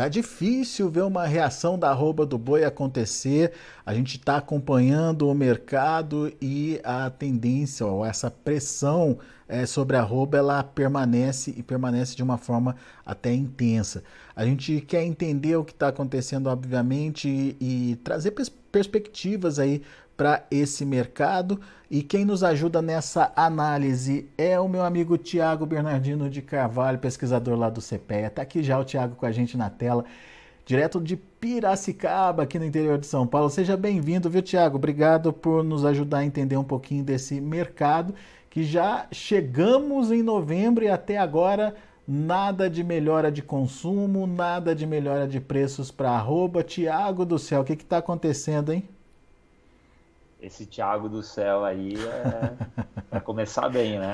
Tá difícil ver uma reação da arroba do boi acontecer. A gente está acompanhando o mercado e a tendência, ou essa pressão é, sobre a arroba, ela permanece e permanece de uma forma até intensa. A gente quer entender o que está acontecendo, obviamente, e, e trazer pers perspectivas aí para esse mercado. E quem nos ajuda nessa análise é o meu amigo Tiago Bernardino de Carvalho, pesquisador lá do CPEA. Está aqui já o Tiago com a gente na tela, direto de Piracicaba, aqui no interior de São Paulo. Seja bem-vindo, viu, Tiago? Obrigado por nos ajudar a entender um pouquinho desse mercado, que já chegamos em novembro e até agora nada de melhora de consumo, nada de melhora de preços para arroba. Tiago do céu, o que está acontecendo, hein? Esse Thiago do céu aí é para começar bem, né?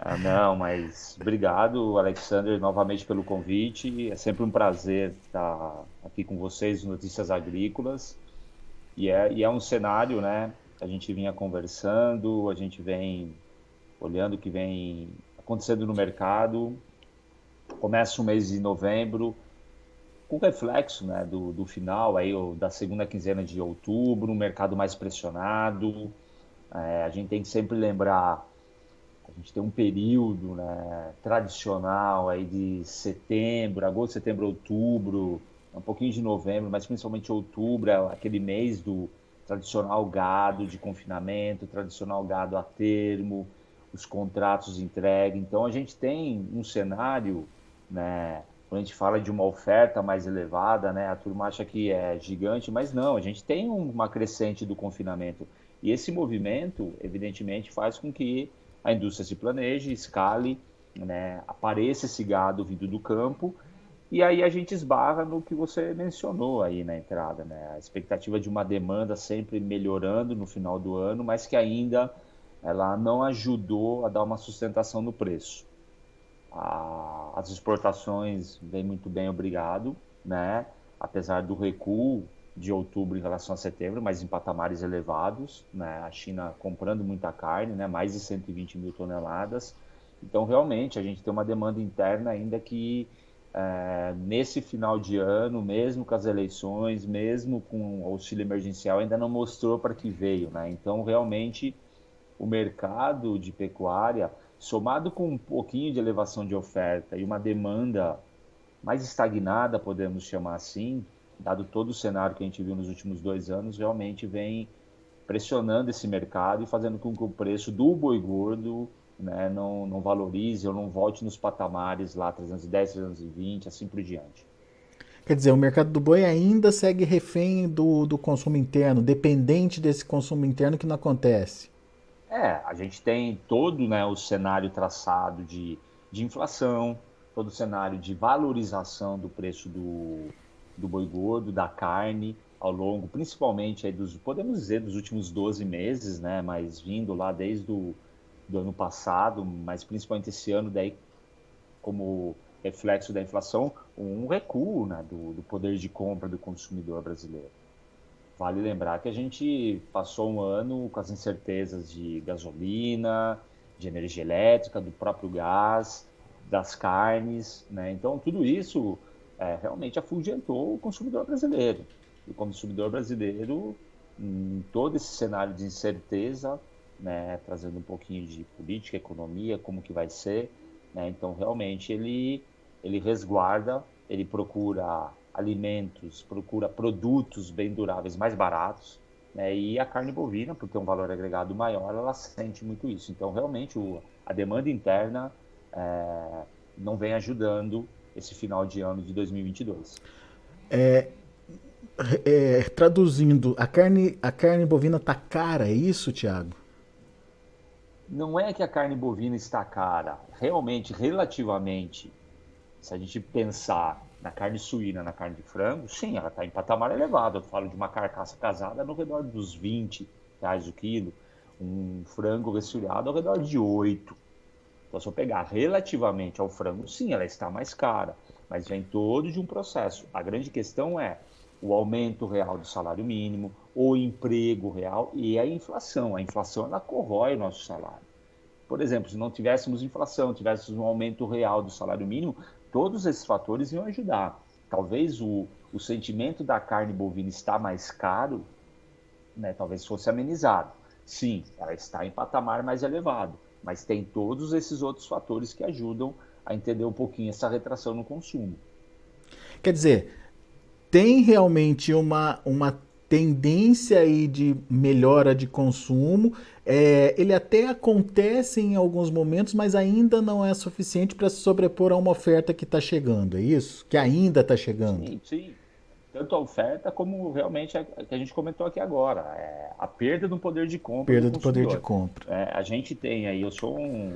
Ah, não, mas obrigado, Alexander, novamente pelo convite. É sempre um prazer estar aqui com vocês, Notícias Agrícolas. E é, e é um cenário, né? A gente vinha conversando, a gente vem olhando o que vem acontecendo no mercado. Começa o mês de novembro, com reflexo né, do, do final aí, da segunda quinzena de outubro, um mercado mais pressionado. É, a gente tem que sempre lembrar, a gente tem um período né, tradicional aí de setembro, agosto, setembro, outubro, um pouquinho de novembro, mas principalmente outubro, é aquele mês do tradicional gado de confinamento, tradicional gado a termo, os contratos entregue. Então a gente tem um cenário né, quando a gente fala de uma oferta mais elevada, né, a turma acha que é gigante, mas não, a gente tem uma crescente do confinamento. E esse movimento, evidentemente, faz com que a indústria se planeje, escale, né, apareça esse gado vindo do campo, e aí a gente esbarra no que você mencionou aí na entrada, né, a expectativa de uma demanda sempre melhorando no final do ano, mas que ainda ela não ajudou a dar uma sustentação no preço. A, as exportações vêm muito bem, obrigado, né? Apesar do recuo de outubro em relação a setembro, mas em patamares elevados, né? A China comprando muita carne, né? Mais de 120 mil toneladas. Então, realmente, a gente tem uma demanda interna ainda que é, nesse final de ano, mesmo com as eleições, mesmo com o auxílio emergencial, ainda não mostrou para que veio, né? Então, realmente, o mercado de pecuária somado com um pouquinho de elevação de oferta e uma demanda mais estagnada, podemos chamar assim, dado todo o cenário que a gente viu nos últimos dois anos, realmente vem pressionando esse mercado e fazendo com que o preço do boi gordo né, não, não valorize ou não volte nos patamares lá 310, 320, assim por diante. Quer dizer, o mercado do boi ainda segue refém do, do consumo interno, dependente desse consumo interno que não acontece. É, a gente tem todo né, o cenário traçado de, de inflação, todo o cenário de valorização do preço do, do boi gordo, da carne, ao longo, principalmente aí dos, podemos dizer, dos últimos 12 meses, né, mas vindo lá desde o do ano passado, mas principalmente esse ano, daí como reflexo da inflação, um recuo né, do, do poder de compra do consumidor brasileiro. Vale lembrar que a gente passou um ano com as incertezas de gasolina, de energia elétrica, do próprio gás, das carnes, né? Então tudo isso é, realmente afugentou o consumidor brasileiro. O consumidor brasileiro, em todo esse cenário de incerteza, né, trazendo um pouquinho de política, economia, como que vai ser, né? Então realmente ele ele resguarda, ele procura alimentos, procura produtos bem duráveis mais baratos, né? e a carne bovina, por ter um valor agregado maior, ela sente muito isso. Então, realmente, o, a demanda interna é, não vem ajudando esse final de ano de 2022. É, é, traduzindo, a carne, a carne bovina está cara, é isso, Tiago? Não é que a carne bovina está cara. Realmente, relativamente, se a gente pensar na carne suína, na carne de frango, sim, ela está em patamar elevado. Eu falo de uma carcaça casada no redor dos 20 reais o quilo, um frango resfriado ao redor de 8. Então, se eu pegar relativamente ao frango, sim, ela está mais cara, mas vem todo de um processo. A grande questão é o aumento real do salário mínimo, o emprego real e a inflação. A inflação ela corrói o nosso salário. Por exemplo, se não tivéssemos inflação, tivéssemos um aumento real do salário mínimo, todos esses fatores iam ajudar. talvez o, o sentimento da carne bovina está mais caro, né, talvez fosse amenizado. Sim, ela está em patamar mais elevado, mas tem todos esses outros fatores que ajudam a entender um pouquinho essa retração no consumo. Quer dizer, tem realmente uma, uma tendência aí de melhora de consumo. É, ele até acontece em alguns momentos, mas ainda não é suficiente para se sobrepor a uma oferta que está chegando, é isso? Que ainda está chegando. Sim, sim. Tanto a oferta como realmente a que a gente comentou aqui agora. É a perda do poder de compra. Perda do, do poder de compra. É, a gente tem aí, eu sou um.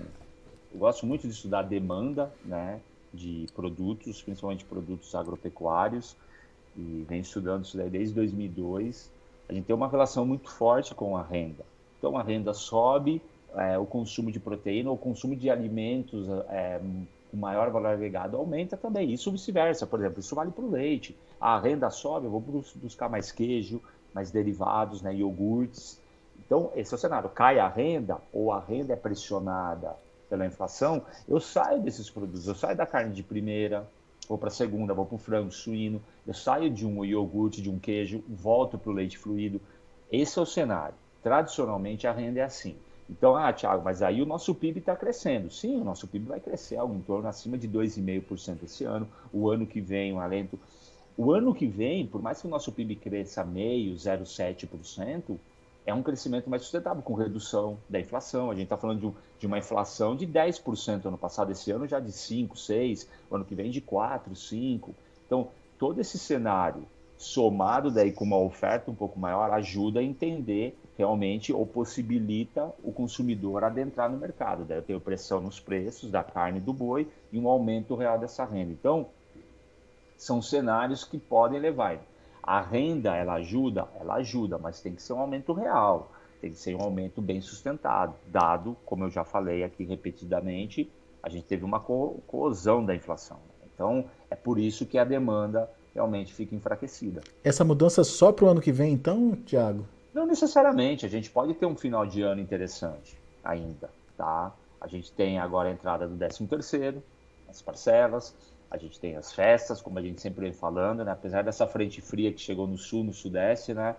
Eu gosto muito de estudar demanda né, de produtos, principalmente produtos agropecuários e vem estudando isso daí desde 2002, a gente tem uma relação muito forte com a renda. Então a renda sobe, é, o consumo de proteína, o consumo de alimentos é, com maior valor agregado aumenta também. Isso vice-versa, por exemplo, isso vale para o leite. A renda sobe, eu vou buscar mais queijo, mais derivados, né, iogurtes. Então, esse é o cenário. Cai a renda ou a renda é pressionada pela inflação, eu saio desses produtos, eu saio da carne de primeira, vou para a segunda, vou para o frango, suíno, eu saio de um iogurte, de um queijo, volto para o leite fluido. Esse é o cenário. Tradicionalmente a renda é assim. Então, ah, Thiago, mas aí o nosso PIB está crescendo. Sim, o nosso PIB vai crescer algo em torno acima de 2,5% esse ano. O ano que vem, um alento. O ano que vem, por mais que o nosso PIB cresça meio, 0,7%, é um crescimento mais sustentável, com redução da inflação. A gente está falando de, um, de, uma inflação de 10% ano passado, esse ano já de 5%, 6%, ano que vem de 4%, 5%. Então, todo esse cenário, somado daí com uma oferta um pouco maior, ajuda a entender realmente ou possibilita o consumidor adentrar no mercado. Daí eu tenho pressão nos preços da carne do boi e um aumento real dessa renda. Então, são cenários que podem levar. A renda, ela ajuda? Ela ajuda, mas tem que ser um aumento real, tem que ser um aumento bem sustentado, dado, como eu já falei aqui repetidamente, a gente teve uma co coesão da inflação. Então, é por isso que a demanda realmente fica enfraquecida. Essa mudança só para o ano que vem, então, Tiago? Não necessariamente, a gente pode ter um final de ano interessante ainda, tá? A gente tem agora a entrada do 13 terceiro, as parcelas, a gente tem as festas, como a gente sempre vem falando, né? apesar dessa frente fria que chegou no sul, no sudeste, né?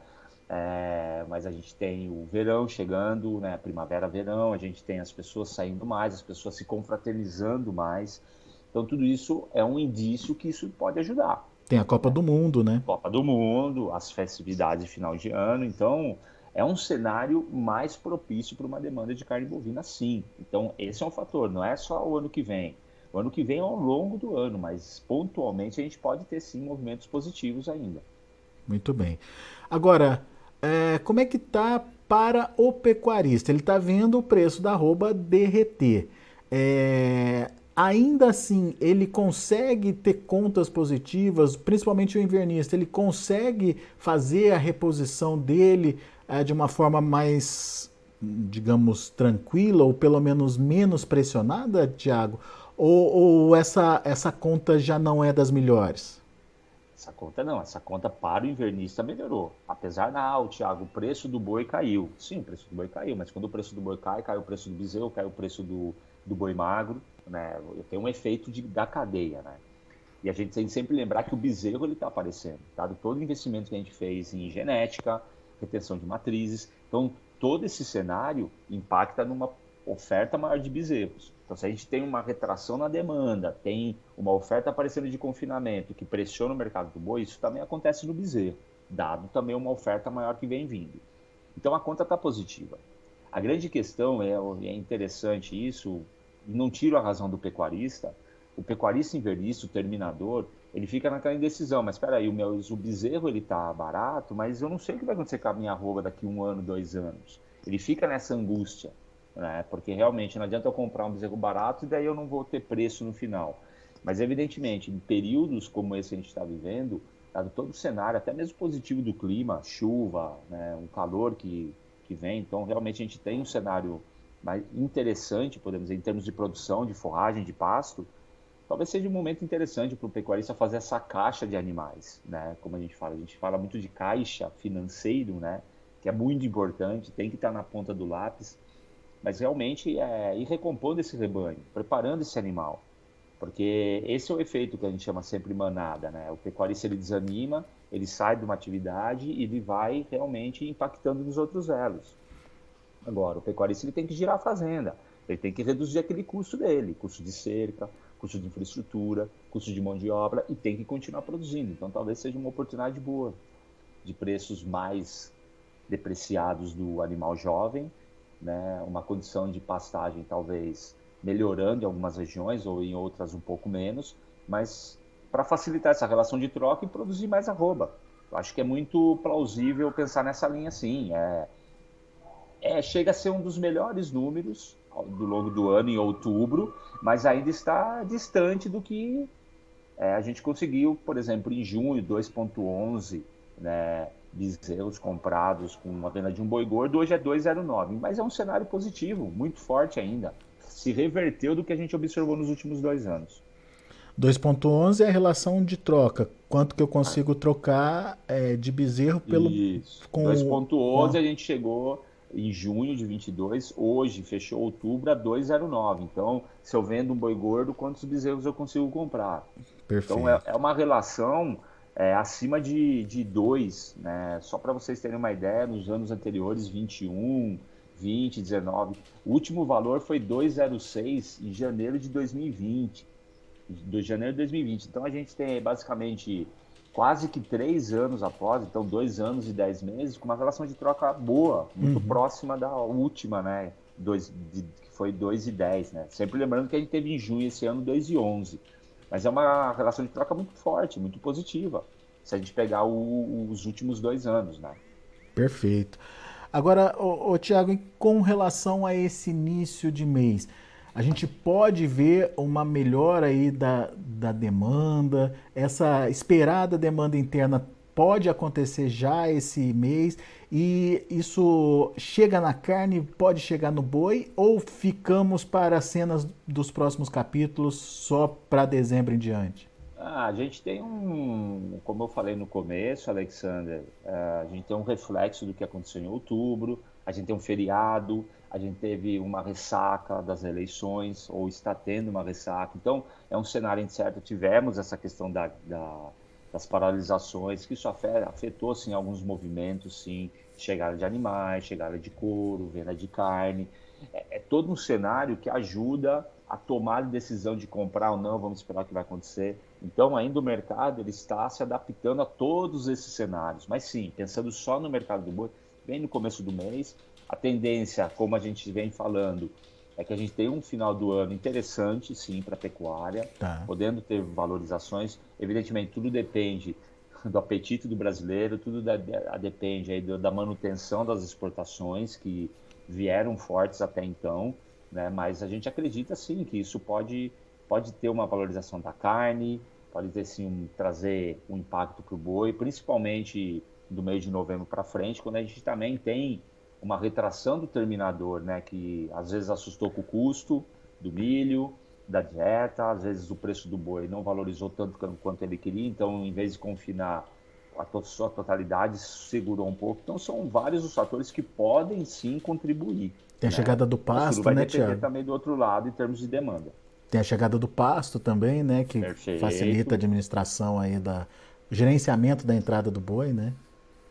É, mas a gente tem o verão chegando, né? Primavera, verão, a gente tem as pessoas saindo mais, as pessoas se confraternizando mais. Então tudo isso é um indício que isso pode ajudar. Tem a Copa do Mundo, né? Copa do Mundo, as festividades de final de ano, então é um cenário mais propício para uma demanda de carne bovina, sim. Então esse é um fator, não é só o ano que vem. O ano que vem é ao longo do ano, mas pontualmente a gente pode ter sim movimentos positivos ainda. Muito bem. Agora, é, como é que está para o pecuarista? Ele está vendo o preço da arroba derreter. É, ainda assim, ele consegue ter contas positivas, principalmente o invernista, ele consegue fazer a reposição dele é, de uma forma mais, digamos, tranquila ou pelo menos menos pressionada, Tiago? Ou, ou, essa, essa conta já não é das melhores? Essa conta não, essa conta para o invernista melhorou. Apesar da, ah, Thiago, o preço do boi caiu. Sim, o preço do boi caiu, mas quando o preço do boi cai, cai o preço do bezerro, cai o preço do, do boi magro, né? Tem um efeito de, da cadeia, né? E a gente tem que sempre lembrar que o bezerro ele está aparecendo, dado todo o investimento que a gente fez em genética, retenção de matrizes. Então, todo esse cenário impacta numa oferta maior de bezerros. Então, se a gente tem uma retração na demanda, tem uma oferta aparecendo de confinamento que pressiona o mercado do boi, isso também acontece no bezerro, dado também uma oferta maior que vem vindo. Então, a conta está positiva. A grande questão é, é interessante isso, e não tiro a razão do pecuarista, o pecuarista invernista, o terminador, ele fica naquela indecisão, mas espera aí, o meu o bezerro ele tá barato, mas eu não sei o que vai acontecer com a minha arroba daqui um ano, dois anos. Ele fica nessa angústia né? Porque realmente não adianta eu comprar um bezerro barato e daí eu não vou ter preço no final. Mas evidentemente, em períodos como esse que a gente está vivendo, dado todo o cenário, até mesmo positivo do clima, chuva, né, um calor que, que vem, então realmente a gente tem um cenário mais interessante, podemos dizer, em termos de produção, de forragem, de pasto, talvez seja um momento interessante para o pecuarista fazer essa caixa de animais, né? Como a gente fala, a gente fala muito de caixa financeiro, né? Que é muito importante, tem que estar na ponta do lápis mas realmente é, ir recompondo esse rebanho, preparando esse animal. Porque esse é o efeito que a gente chama sempre manada, né? O pecuarista ele desanima, ele sai de uma atividade e ele vai realmente impactando nos outros elos. Agora, o pecuarista ele tem que girar a fazenda, ele tem que reduzir aquele custo dele, custo de cerca, custo de infraestrutura, custo de mão de obra e tem que continuar produzindo. Então, talvez seja uma oportunidade boa de preços mais depreciados do animal jovem, né? Uma condição de pastagem talvez melhorando em algumas regiões ou em outras um pouco menos, mas para facilitar essa relação de troca e produzir mais arroba. Eu acho que é muito plausível pensar nessa linha assim. É, é, chega a ser um dos melhores números do longo do ano, em outubro, mas ainda está distante do que é, a gente conseguiu, por exemplo, em junho, 2,11 né, bezerros comprados com uma venda de um boi gordo, hoje é 2,09. Mas é um cenário positivo, muito forte ainda se reverteu do que a gente observou nos últimos dois anos. 2.11 é a relação de troca. Quanto que eu consigo trocar é, de bezerro pelo... Isso. Com 2.11 a gente chegou em junho de 22, hoje fechou outubro a 2,09. Então, se eu vendo um boi gordo, quantos bezerros eu consigo comprar? Perfeito. Então, é, é uma relação é, acima de 2, né? Só para vocês terem uma ideia, nos anos anteriores, 21, 20, 19. O último valor foi 206 em janeiro de 2020. De janeiro de 2020. Então a gente tem basicamente quase que três anos após, então dois anos e dez meses, com uma relação de troca boa, muito uhum. próxima da última, né? Dois, de, que foi 2 e 10, né? Sempre lembrando que a gente teve em junho esse ano 2 e 11. Mas é uma relação de troca muito forte, muito positiva, se a gente pegar o, os últimos dois anos, né? Perfeito. Agora, o, Tiago, com relação a esse início de mês, a gente pode ver uma melhora aí da, da demanda, essa esperada demanda interna pode acontecer já esse mês e isso chega na carne, pode chegar no boi ou ficamos para as cenas dos próximos capítulos só para dezembro em diante? Ah, a gente tem um, como eu falei no começo, Alexander, é, a gente tem um reflexo do que aconteceu em outubro, a gente tem um feriado, a gente teve uma ressaca das eleições, ou está tendo uma ressaca. Então, é um cenário incerto. Tivemos essa questão da, da, das paralisações, que isso afetou, sim, alguns movimentos, sim, chegada de animais, chegada de couro, venda de carne. É, é todo um cenário que ajuda a tomar a decisão de comprar ou não, vamos esperar o que vai acontecer. Então, ainda o mercado ele está se adaptando a todos esses cenários. Mas sim, pensando só no mercado do boi, bem no começo do mês, a tendência, como a gente vem falando, é que a gente tem um final do ano interessante, sim, para a pecuária, tá. podendo ter valorizações. Evidentemente, tudo depende do apetite do brasileiro, tudo da, depende aí da manutenção das exportações que vieram fortes até então né? Mas a gente acredita sim que isso pode, pode ter uma valorização da carne, pode ter sim um, trazer um impacto para o boi, principalmente do mês de novembro para frente, quando a gente também tem uma retração do terminador, né? Que às vezes assustou com o custo do milho, da dieta, às vezes o preço do boi não valorizou tanto quanto ele queria, então em vez de confinar a sua totalidade segurou um pouco. Então são vários os fatores que podem sim contribuir. Tem a né? chegada do pasto, vai né, Tiago? também do outro lado em termos de demanda. Tem a chegada do pasto também, né, que Perfeito. facilita a administração aí da gerenciamento da entrada do boi, né?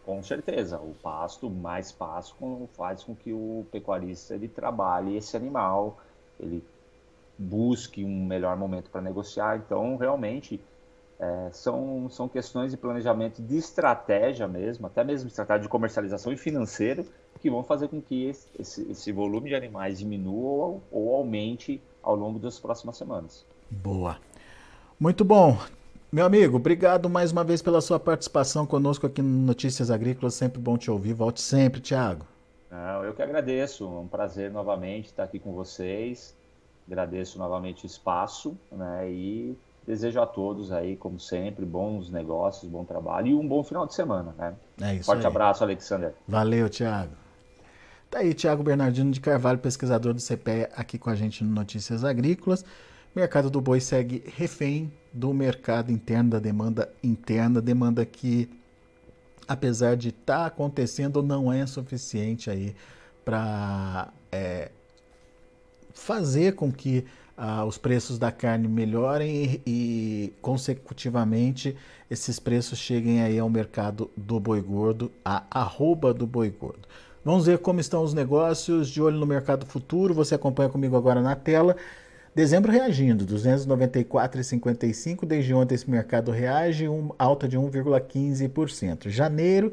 Com certeza, o pasto, mais pasto, faz com que o pecuarista ele trabalhe esse animal, ele busque um melhor momento para negociar. Então, realmente, é, são, são questões de planejamento de estratégia mesmo, até mesmo estratégia de comercialização e financeiro, que vão fazer com que esse, esse volume de animais diminua ou, ou aumente ao longo das próximas semanas. Boa. Muito bom. Meu amigo, obrigado mais uma vez pela sua participação conosco aqui no Notícias Agrícolas. Sempre bom te ouvir. Volte sempre, Tiago. eu que agradeço. É um prazer novamente estar aqui com vocês. Agradeço novamente o espaço né, e desejo a todos aí, como sempre, bons negócios, bom trabalho e um bom final de semana. Né? É isso Forte aí. abraço, Alexander. Valeu, Tiago. Tá aí Tiago Bernardino de Carvalho, pesquisador do CPE, aqui com a gente no Notícias Agrícolas. Mercado do boi segue refém do mercado interno, da demanda interna, demanda que, apesar de estar tá acontecendo, não é suficiente aí para é, fazer com que ah, os preços da carne melhorem e, e, consecutivamente, esses preços cheguem aí ao mercado do boi gordo, a arroba do boi gordo. Vamos ver como estão os negócios, de olho no mercado futuro, você acompanha comigo agora na tela. Dezembro reagindo, 294,55. Desde ontem esse mercado reage, um, alta de 1,15%. Janeiro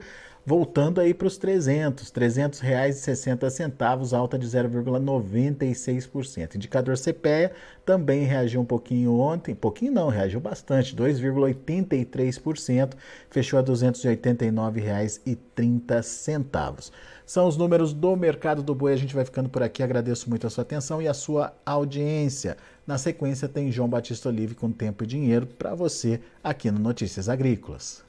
voltando aí para os 300, 300 reais e 60 centavos, alta de 0,96%. Indicador CPEA também reagiu um pouquinho ontem, pouquinho não, reagiu bastante, 2,83%, fechou a R$ 289,30. São os números do mercado do boi. A gente vai ficando por aqui. Agradeço muito a sua atenção e a sua audiência. Na sequência tem João Batista Olive com tempo e dinheiro para você aqui no Notícias Agrícolas.